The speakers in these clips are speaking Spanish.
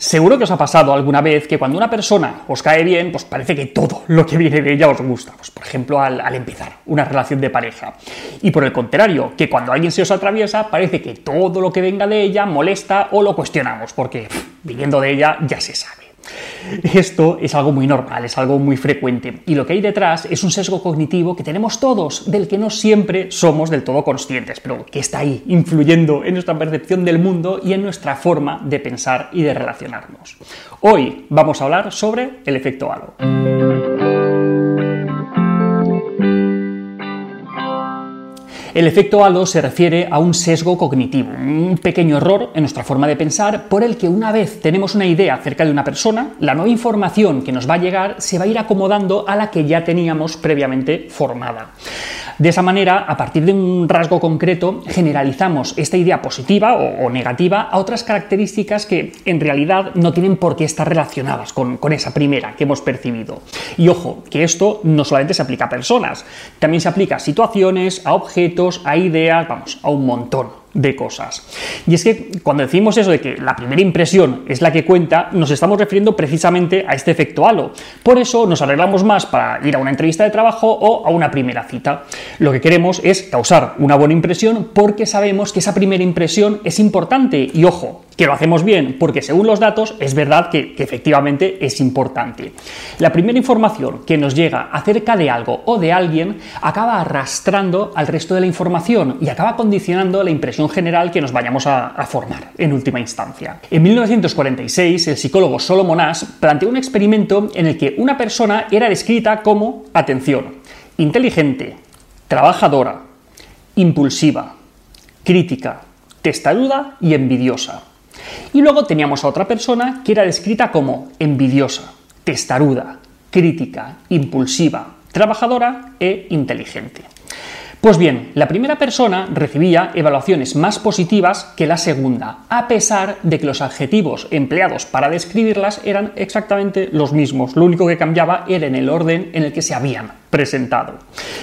Seguro que os ha pasado alguna vez que cuando una persona os cae bien, pues parece que todo lo que viene de ella os gusta. Pues, por ejemplo, al, al empezar una relación de pareja. Y por el contrario, que cuando alguien se os atraviesa, parece que todo lo que venga de ella molesta o lo cuestionamos, porque pff, viniendo de ella ya se sabe. Esto es algo muy normal, es algo muy frecuente. Y lo que hay detrás es un sesgo cognitivo que tenemos todos, del que no siempre somos del todo conscientes, pero que está ahí, influyendo en nuestra percepción del mundo y en nuestra forma de pensar y de relacionarnos. Hoy vamos a hablar sobre el efecto halo. El efecto halo se refiere a un sesgo cognitivo, un pequeño error en nuestra forma de pensar por el que una vez tenemos una idea acerca de una persona, la nueva información que nos va a llegar se va a ir acomodando a la que ya teníamos previamente formada. De esa manera, a partir de un rasgo concreto, generalizamos esta idea positiva o, negativa a otras características que en realidad no tienen por qué estar relacionadas con, con esa primera que hemos percibido. Y ojo, que esto no solamente se aplica a personas, también se aplica a situaciones, a objetos, a ideas, vamos, a un montón de cosas. Y es que cuando decimos eso de que la primera impresión es la que cuenta, nos estamos refiriendo precisamente a este efecto halo. Por eso nos arreglamos más para ir a una entrevista de trabajo o a una primera cita. Lo que queremos es causar una buena impresión porque sabemos que esa primera impresión es importante y ojo, que lo hacemos bien, porque según los datos es verdad que, que, efectivamente es importante. La primera información que nos llega acerca de algo o de alguien acaba arrastrando al resto de la información y acaba condicionando la impresión general que nos vayamos a, formar en última instancia. En 1946, el psicólogo Solomon planteó un experimento en el que una persona era descrita como, atención, inteligente, trabajadora, impulsiva, crítica, testaruda y envidiosa. Y luego teníamos a otra persona que era descrita como envidiosa, testaruda, crítica, impulsiva, trabajadora e inteligente. Pues bien, la primera persona recibía evaluaciones más positivas que la segunda, a pesar de que los adjetivos empleados para describirlas eran exactamente los mismos. Lo único que cambiaba era en el orden en el que se habían presentado.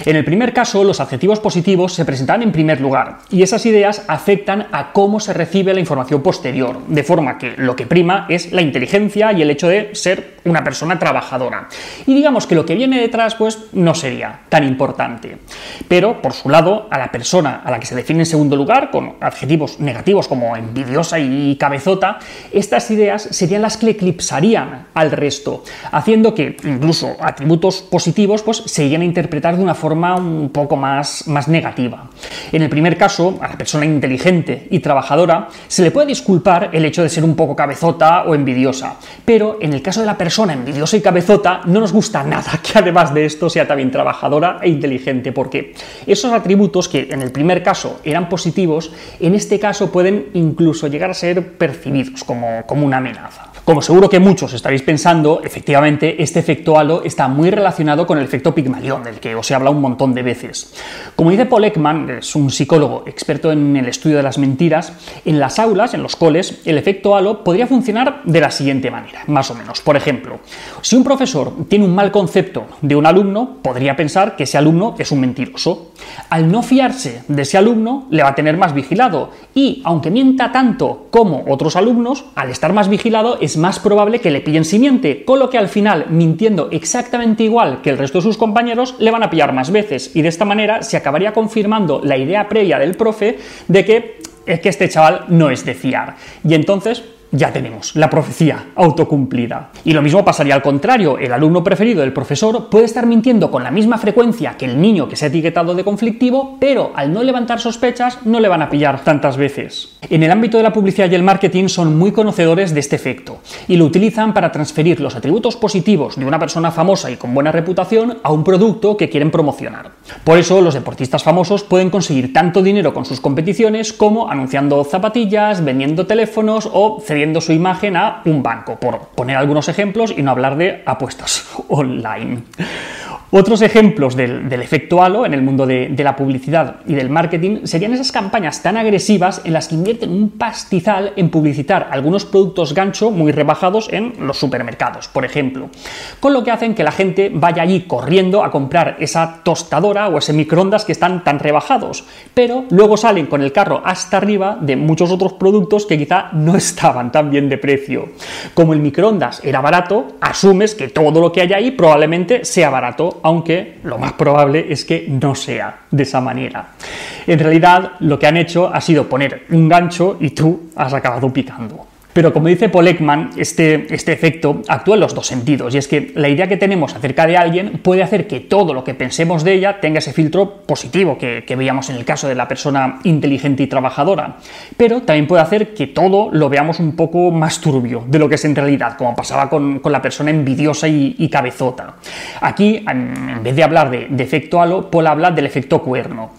En el primer caso, los adjetivos positivos se presentan en primer lugar y esas ideas afectan a cómo se recibe la información posterior, de forma que lo que prima es la inteligencia y el hecho de ser una persona trabajadora. Y digamos que lo que viene detrás, pues no sería tan importante. Pero, por su lado, a la persona a la que se define en segundo lugar, con adjetivos negativos como envidiosa y cabezota, estas ideas serían las que eclipsarían al resto, haciendo que incluso atributos positivos pues se irían a interpretar de una forma un poco más, más negativa. En el primer caso, a la persona inteligente y trabajadora se le puede disculpar el hecho de ser un poco cabezota o envidiosa, pero en el caso de la persona envidiosa y cabezota no nos gusta nada que además de esto sea también trabajadora e inteligente, porque esos atributos que en el primer caso eran positivos, en este caso pueden incluso llegar a ser percibidos como, como una amenaza. Como seguro que muchos estaréis pensando, efectivamente, este efecto halo está muy relacionado con el efecto Pigmalión, del que os he hablado un montón de veces. Como dice Paul Ekman, es un psicólogo experto en el estudio de las mentiras, en las aulas, en los coles, el efecto halo podría funcionar de la siguiente manera, más o menos. Por ejemplo, si un profesor tiene un mal concepto de un alumno, podría pensar que ese alumno es un mentiroso. Al no fiarse de ese alumno, le va a tener más vigilado y, aunque mienta tanto como otros alumnos, al estar más vigilado es más probable que le pillen si miente, con lo que al final, mintiendo exactamente igual que el resto de sus compañeros, le van a pillar más veces y de esta manera se acabaría confirmando la idea previa del profe de que es que este chaval no es de fiar. Y entonces ya tenemos la profecía autocumplida. Y lo mismo pasaría al contrario, el alumno preferido del profesor puede estar mintiendo con la misma frecuencia que el niño que se ha etiquetado de conflictivo, pero al no levantar sospechas no le van a pillar tantas veces. En el ámbito de la publicidad y el marketing son muy conocedores de este efecto y lo utilizan para transferir los atributos positivos de una persona famosa y con buena reputación a un producto que quieren promocionar. Por eso los deportistas famosos pueden conseguir tanto dinero con sus competiciones como anunciando zapatillas, vendiendo teléfonos o su imagen a un banco, por poner algunos ejemplos y no hablar de apuestas online. Otros ejemplos del, efecto halo en el mundo de, la publicidad y del marketing serían esas campañas tan agresivas en las que invierten un pastizal en publicitar algunos productos gancho muy rebajados en los supermercados, por ejemplo, con lo que hacen que la gente vaya allí corriendo a comprar esa tostadora o ese microondas que están tan rebajados, pero luego salen con el carro hasta arriba de muchos otros productos que quizá no estaban tan bien de precio. Como el microondas era barato, asumes que todo lo que hay ahí probablemente sea barato aunque lo más probable es que no sea de esa manera. En realidad, lo que han hecho ha sido poner un gancho y tú has acabado picando. Pero como dice Paul Ekman, este, este efecto actúa en los dos sentidos, y es que la idea que tenemos acerca de alguien puede hacer que todo lo que pensemos de ella tenga ese filtro positivo que, veíamos en el caso de la persona inteligente y trabajadora, pero también puede hacer que todo lo veamos un poco más turbio de lo que es en realidad, como pasaba con, la persona envidiosa y, cabezota. Aquí, en vez de hablar de, de efecto halo, Paul habla del efecto cuerno.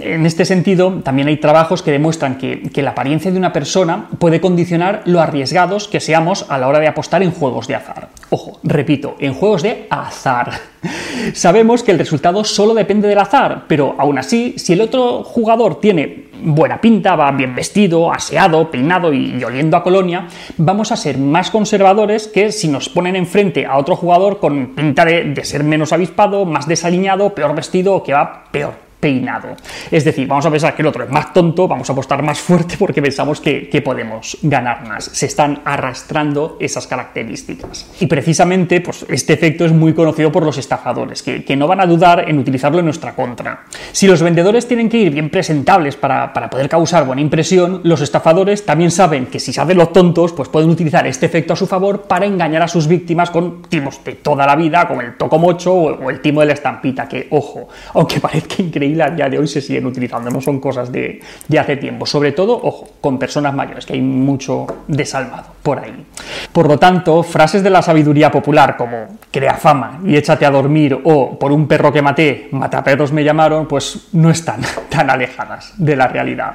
En este sentido, también hay trabajos que demuestran que, la apariencia de una persona puede condicionar lo arriesgados que seamos a la hora de apostar en juegos de azar. Ojo, repito, en juegos de azar. Sabemos que el resultado solo depende del azar, pero aún así, si el otro jugador tiene buena pinta, va bien vestido, aseado, peinado y, oliendo a colonia, vamos a ser más conservadores que si nos ponen enfrente a otro jugador con pinta de, de ser menos avispado, más desaliñado, peor vestido o que va peor peinado. Es decir, vamos a pensar que el otro es más tonto, vamos a apostar más fuerte porque pensamos que, podemos ganar más. Se están arrastrando esas características. Y precisamente, pues este efecto es muy conocido por los estafadores, que, no van a dudar en utilizarlo en nuestra contra. Si los vendedores tienen que ir bien presentables para, poder causar buena impresión, los estafadores también saben que si saben los tontos, pues pueden utilizar este efecto a su favor para engañar a sus víctimas con timos de toda la vida, como el tocomocho o, o el timo de la estampita, que, ojo, aunque parezca increíble, a día de hoy se siguen utilizando, no son cosas de, hace tiempo. Sobre todo, ojo, con personas mayores, que hay mucho desalmado por ahí. Por lo tanto, frases de la sabiduría popular como crea fama y échate a dormir o por un perro que maté, mataperros me llamaron, pues no están tan alejadas de la realidad.